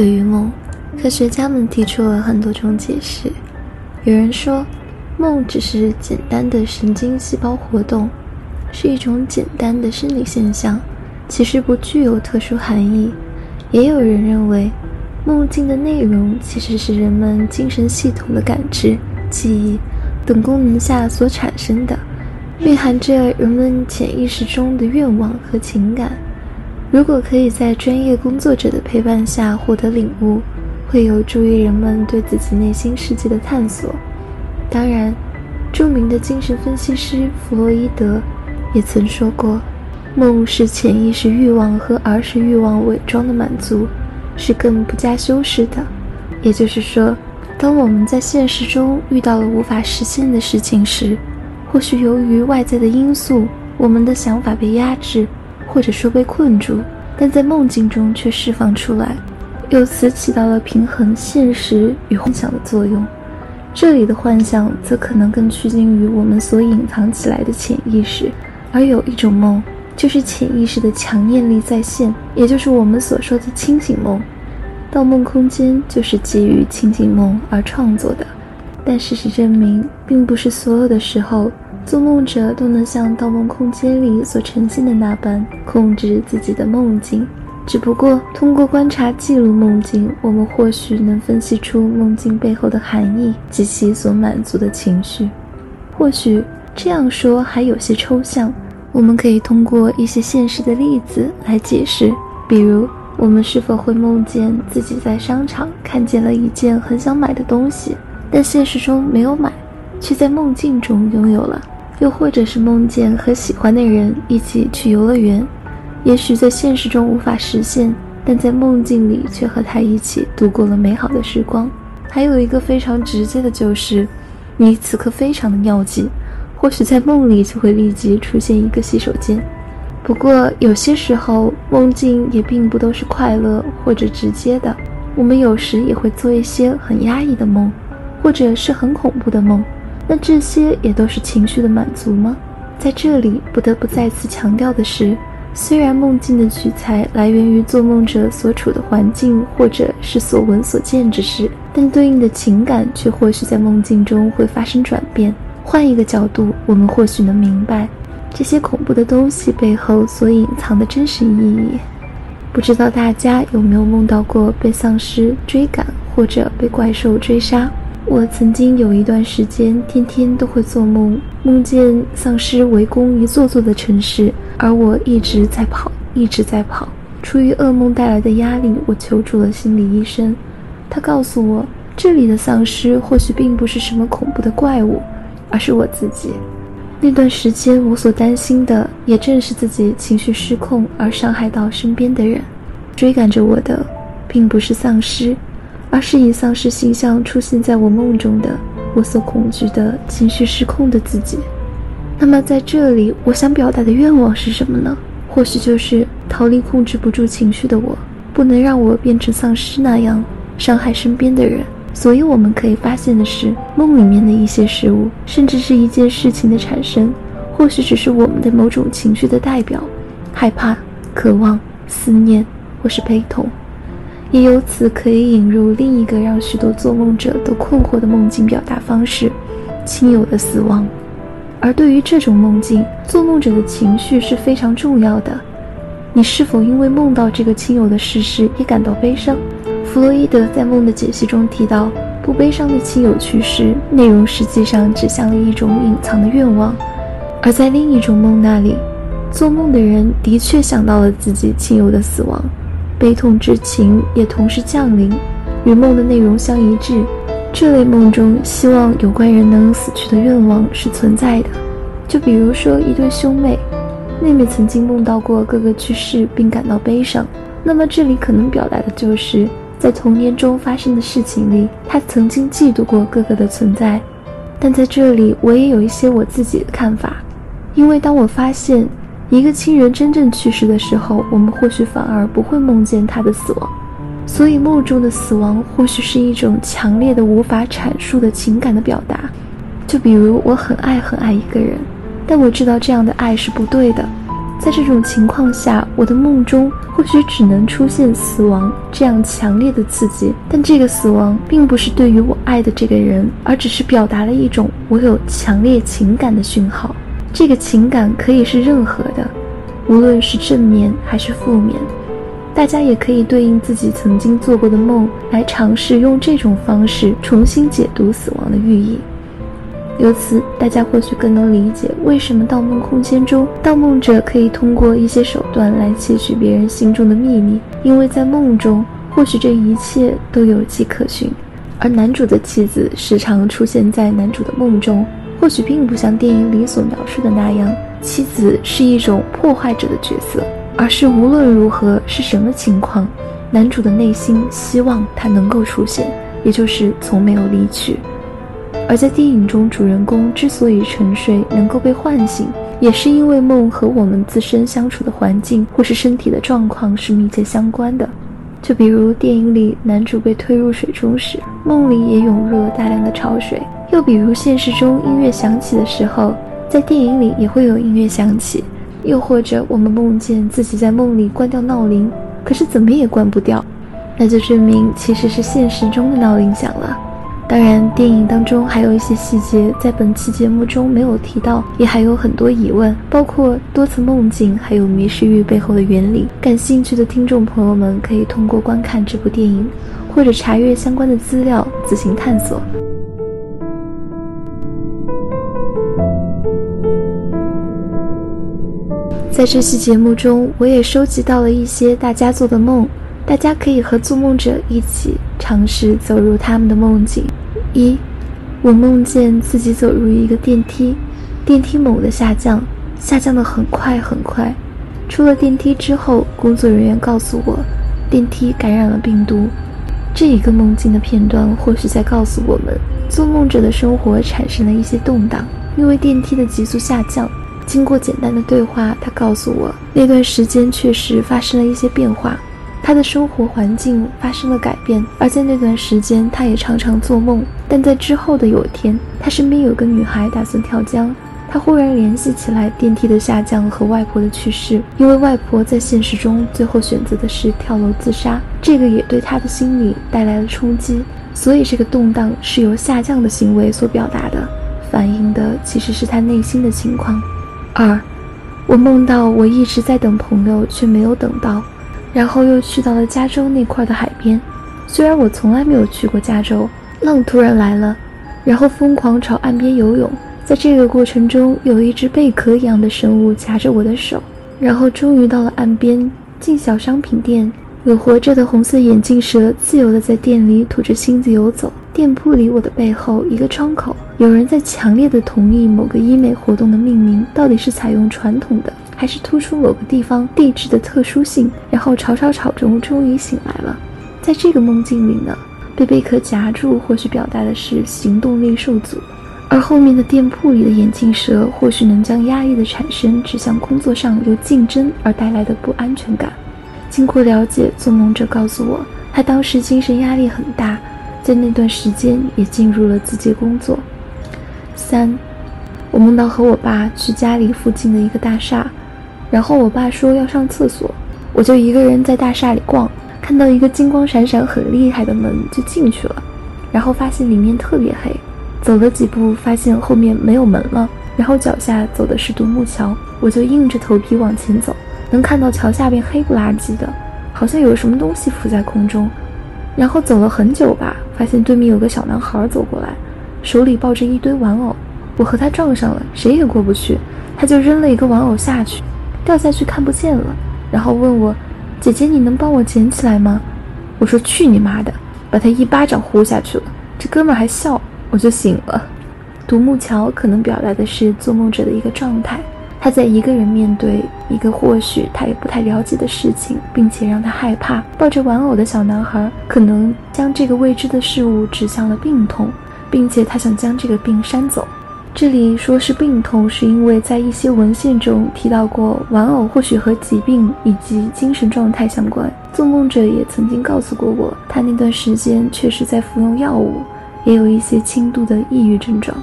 对于梦，科学家们提出了很多种解释。有人说，梦只是简单的神经细胞活动，是一种简单的生理现象，其实不具有特殊含义。也有人认为，梦境的内容其实是人们精神系统的感知、记忆等功能下所产生的，蕴含着人们潜意识中的愿望和情感。如果可以在专业工作者的陪伴下获得领悟，会有助于人们对自己内心世界的探索。当然，著名的精神分析师弗洛伊德也曾说过：“梦是潜意识欲望和儿时欲望伪装的满足，是更不加修饰的。”也就是说，当我们在现实中遇到了无法实现的事情时，或许由于外在的因素，我们的想法被压制。或者说被困住，但在梦境中却释放出来，由此起到了平衡现实与幻想的作用。这里的幻想则可能更趋近于我们所隐藏起来的潜意识，而有一种梦，就是潜意识的强念力再现，也就是我们所说的清醒梦。《盗梦空间》就是基于清醒梦而创作的，但事实证明，并不是所有的时候。做梦者都能像《盗梦空间》里所呈现的那般控制自己的梦境，只不过通过观察记录梦境，我们或许能分析出梦境背后的含义及其所满足的情绪。或许这样说还有些抽象，我们可以通过一些现实的例子来解释，比如我们是否会梦见自己在商场看见了一件很想买的东西，但现实中没有买，却在梦境中拥有了。又或者是梦见和喜欢的人一起去游乐园，也许在现实中无法实现，但在梦境里却和他一起度过了美好的时光。还有一个非常直接的就是，你此刻非常的尿急，或许在梦里就会立即出现一个洗手间。不过有些时候梦境也并不都是快乐或者直接的，我们有时也会做一些很压抑的梦，或者是很恐怖的梦。那这些也都是情绪的满足吗？在这里不得不再次强调的是，虽然梦境的取材来源于做梦者所处的环境或者是所闻所见之事，但对应的情感却或许在梦境中会发生转变。换一个角度，我们或许能明白这些恐怖的东西背后所隐藏的真实意义。不知道大家有没有梦到过被丧尸追赶或者被怪兽追杀？我曾经有一段时间，天天都会做梦，梦见丧尸围攻一座座的城市，而我一直在跑，一直在跑。出于噩梦带来的压力，我求助了心理医生。他告诉我，这里的丧尸或许并不是什么恐怖的怪物，而是我自己。那段时间，我所担心的也正是自己情绪失控而伤害到身边的人。追赶着我的，并不是丧尸。而是以丧尸形象出现在我梦中的我所恐惧的情绪失控的自己。那么在这里，我想表达的愿望是什么呢？或许就是逃离控制不住情绪的我，不能让我变成丧尸那样伤害身边的人。所以我们可以发现的是，梦里面的一些事物，甚至是一件事情的产生，或许只是我们的某种情绪的代表：害怕、渴望、思念，或是悲痛。也由此可以引入另一个让许多做梦者都困惑的梦境表达方式——亲友的死亡。而对于这种梦境，做梦者的情绪是非常重要的。你是否因为梦到这个亲友的逝世也感到悲伤？弗洛伊德在梦的解析中提到，不悲伤的亲友去世，内容实际上指向了一种隐藏的愿望；而在另一种梦那里，做梦的人的确想到了自己亲友的死亡。悲痛之情也同时降临，与梦的内容相一致。这类梦中，希望有关人能死去的愿望是存在的。就比如说，一对兄妹，妹妹曾经梦到过哥哥去世，并感到悲伤。那么，这里可能表达的就是在童年中发生的事情里，她曾经嫉妒过哥哥的存在。但在这里，我也有一些我自己的看法，因为当我发现。一个亲人真正去世的时候，我们或许反而不会梦见他的死亡，所以梦中的死亡或许是一种强烈的、无法阐述的情感的表达。就比如我很爱很爱一个人，但我知道这样的爱是不对的，在这种情况下，我的梦中或许只能出现死亡这样强烈的刺激，但这个死亡并不是对于我爱的这个人，而只是表达了一种我有强烈情感的讯号。这个情感可以是任何的，无论是正面还是负面。大家也可以对应自己曾经做过的梦，来尝试用这种方式重新解读死亡的寓意。由此，大家或许更能理解为什么盗梦空间中盗梦者可以通过一些手段来窃取别人心中的秘密，因为在梦中，或许这一切都有迹可循。而男主的妻子时常出现在男主的梦中，或许并不像电影里所描述的那样，妻子是一种破坏者的角色，而是无论如何是什么情况，男主的内心希望她能够出现，也就是从没有离去。而在电影中，主人公之所以沉睡能够被唤醒，也是因为梦和我们自身相处的环境或是身体的状况是密切相关的。就比如电影里男主被推入水中时，梦里也涌入了大量的潮水；又比如现实中音乐响起的时候，在电影里也会有音乐响起；又或者我们梦见自己在梦里关掉闹铃，可是怎么也关不掉，那就证明其实是现实中的闹铃响了。当然，电影当中还有一些细节，在本期节目中没有提到，也还有很多疑问，包括多次梦境，还有迷失欲背后的原理。感兴趣的听众朋友们可以通过观看这部电影，或者查阅相关的资料自行探索。在这期节目中，我也收集到了一些大家做的梦，大家可以和做梦者一起尝试走入他们的梦境。一，我梦见自己走入一个电梯，电梯猛地下降，下降的很快很快。出了电梯之后，工作人员告诉我，电梯感染了病毒。这一个梦境的片段，或许在告诉我们，做梦者的生活产生了一些动荡，因为电梯的急速下降。经过简单的对话，他告诉我，那段时间确实发生了一些变化。他的生活环境发生了改变，而在那段时间，他也常常做梦。但在之后的有一天，他身边有个女孩打算跳江，他忽然联系起来电梯的下降和外婆的去世，因为外婆在现实中最后选择的是跳楼自杀，这个也对他的心理带来了冲击。所以这个动荡是由下降的行为所表达的，反映的其实是他内心的情况。二，我梦到我一直在等朋友，却没有等到。然后又去到了加州那块的海边，虽然我从来没有去过加州，浪突然来了，然后疯狂朝岸边游泳。在这个过程中，有一只贝壳一样的生物夹着我的手，然后终于到了岸边，进小商品店，有活着的红色眼镜蛇自由的在店里吐着芯子游走。店铺里，我的背后一个窗口，有人在强烈的同意某个医美活动的命名到底是采用传统的。还是突出某个地方地质的特殊性，然后吵吵吵中终于醒来了。在这个梦境里呢，被贝壳夹住，或许表达的是行动力受阻；而后面的店铺里的眼镜蛇，或许能将压抑的产生指向工作上由竞争而带来的不安全感。经过了解，做梦者告诉我，他当时精神压力很大，在那段时间也进入了自己工作。三，我梦到和我爸去家里附近的一个大厦。然后我爸说要上厕所，我就一个人在大厦里逛，看到一个金光闪闪很厉害的门就进去了，然后发现里面特别黑，走了几步发现后面没有门了，然后脚下走的是独木桥，我就硬着头皮往前走，能看到桥下边黑不拉几的，好像有什么东西浮在空中，然后走了很久吧，发现对面有个小男孩走过来，手里抱着一堆玩偶，我和他撞上了，谁也过不去，他就扔了一个玩偶下去。掉下去看不见了，然后问我：“姐姐，你能帮我捡起来吗？”我说：“去你妈的！”把他一巴掌呼下去了。这哥们还笑，我就醒了。独木桥可能表达的是做梦者的一个状态，他在一个人面对一个或许他也不太了解的事情，并且让他害怕。抱着玩偶的小男孩可能将这个未知的事物指向了病痛，并且他想将这个病扇走。这里说是病痛，是因为在一些文献中提到过，玩偶或许和疾病以及精神状态相关。做梦者也曾经告诉过我，他那段时间确实在服用药物，也有一些轻度的抑郁症状。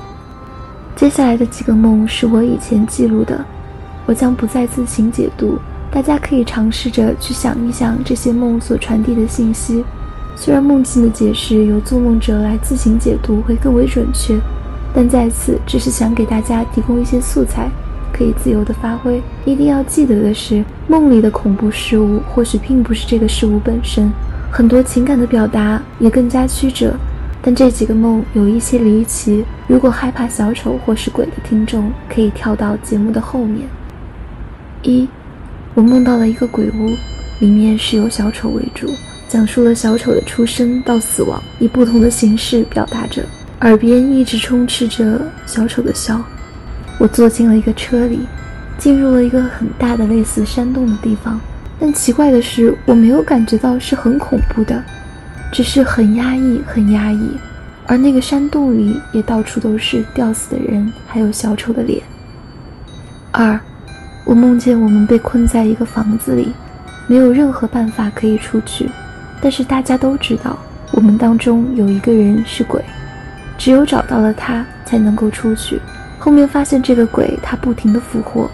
接下来的几个梦是我以前记录的，我将不再自行解读，大家可以尝试着去想一想这些梦所传递的信息。虽然梦境的解释由做梦者来自行解读会更为准确，但在此只是想给大家提供一些素材，可以自由的发挥。一定要记得的是，梦里的恐怖事物或许并不是这个事物本身，很多情感的表达也更加曲折。但这几个梦有一些离奇，如果害怕小丑或是鬼的听众，可以跳到节目的后面。一，我梦到了一个鬼屋，里面是由小丑为主，讲述了小丑的出生到死亡，以不同的形式表达着。耳边一直充斥着小丑的笑。我坐进了一个车里，进入了一个很大的类似山洞的地方，但奇怪的是，我没有感觉到是很恐怖的，只是很压抑，很压抑。而那个山洞里也到处都是吊死的人，还有小丑的脸。二。我梦见我们被困在一个房子里，没有任何办法可以出去。但是大家都知道，我们当中有一个人是鬼，只有找到了他才能够出去。后面发现这个鬼，他不停的复活，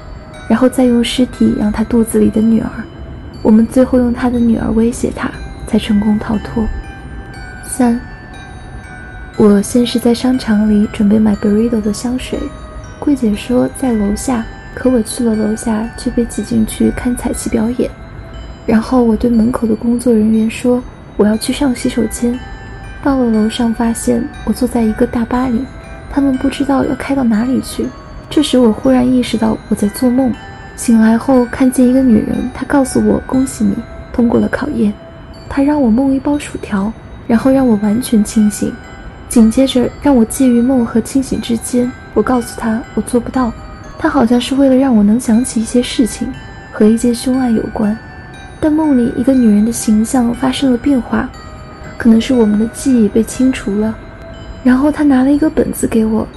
然后再用尸体养他肚子里的女儿。我们最后用他的女儿威胁他，才成功逃脱。三，我先是在商场里准备买 burrito 的香水，柜姐说在楼下。可我去了楼下，却被挤进去看彩旗表演。然后我对门口的工作人员说：“我要去上洗手间。”到了楼上，发现我坐在一个大巴里，他们不知道要开到哪里去。这时我忽然意识到我在做梦。醒来后看见一个女人，她告诉我：“恭喜你通过了考验。”她让我梦一包薯条，然后让我完全清醒，紧接着让我介于梦和清醒之间。我告诉她我做不到。他好像是为了让我能想起一些事情，和一件凶案有关。但梦里一个女人的形象发生了变化，可能是我们的记忆被清除了。然后他拿了一个本子给我，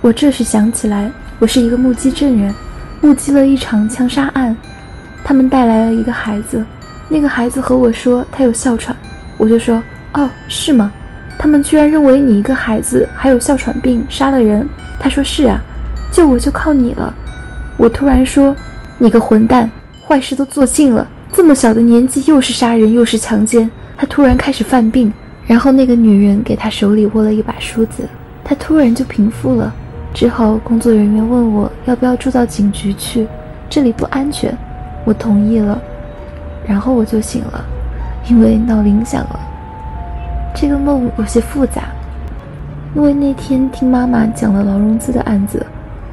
我这时想起来，我是一个目击证人，目击了一场枪杀案。他们带来了一个孩子，那个孩子和我说他有哮喘，我就说哦，是吗？他们居然认为你一个孩子还有哮喘病，杀了人。他说是啊。救我就靠你了，我突然说：“你个混蛋，坏事都做尽了，这么小的年纪又是杀人又是强奸。”他突然开始犯病，然后那个女人给他手里握了一把梳子，他突然就平复了。之后工作人员问我要不要住到警局去，这里不安全，我同意了。然后我就醒了，因为闹铃响了。这个梦有些复杂，因为那天听妈妈讲了劳荣枝的案子。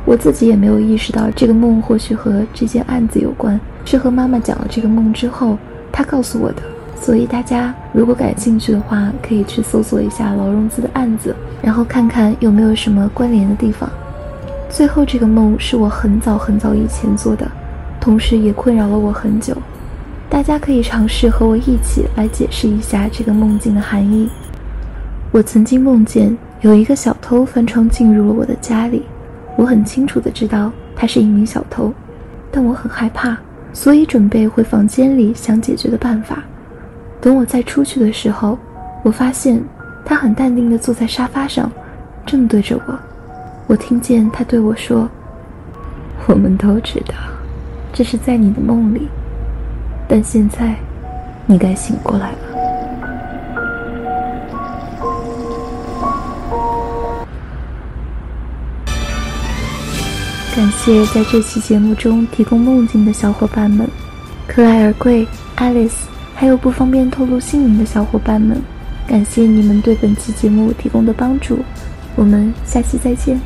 我自己也没有意识到这个梦或许和这件案子有关，是和妈妈讲了这个梦之后，她告诉我的。所以大家如果感兴趣的话，可以去搜索一下劳荣兹的案子，然后看看有没有什么关联的地方。最后这个梦是我很早很早以前做的，同时也困扰了我很久。大家可以尝试和我一起来解释一下这个梦境的含义。我曾经梦见有一个小偷翻窗进入了我的家里。我很清楚的知道他是一名小偷，但我很害怕，所以准备回房间里想解决的办法。等我再出去的时候，我发现他很淡定的坐在沙发上，正对着我。我听见他对我说：“我们都知道，这是在你的梦里，但现在，你该醒过来了。”感谢在这期节目中提供梦境的小伙伴们，克莱尔贵、Alice，还有不方便透露姓名的小伙伴们，感谢你们对本期节目提供的帮助，我们下期再见。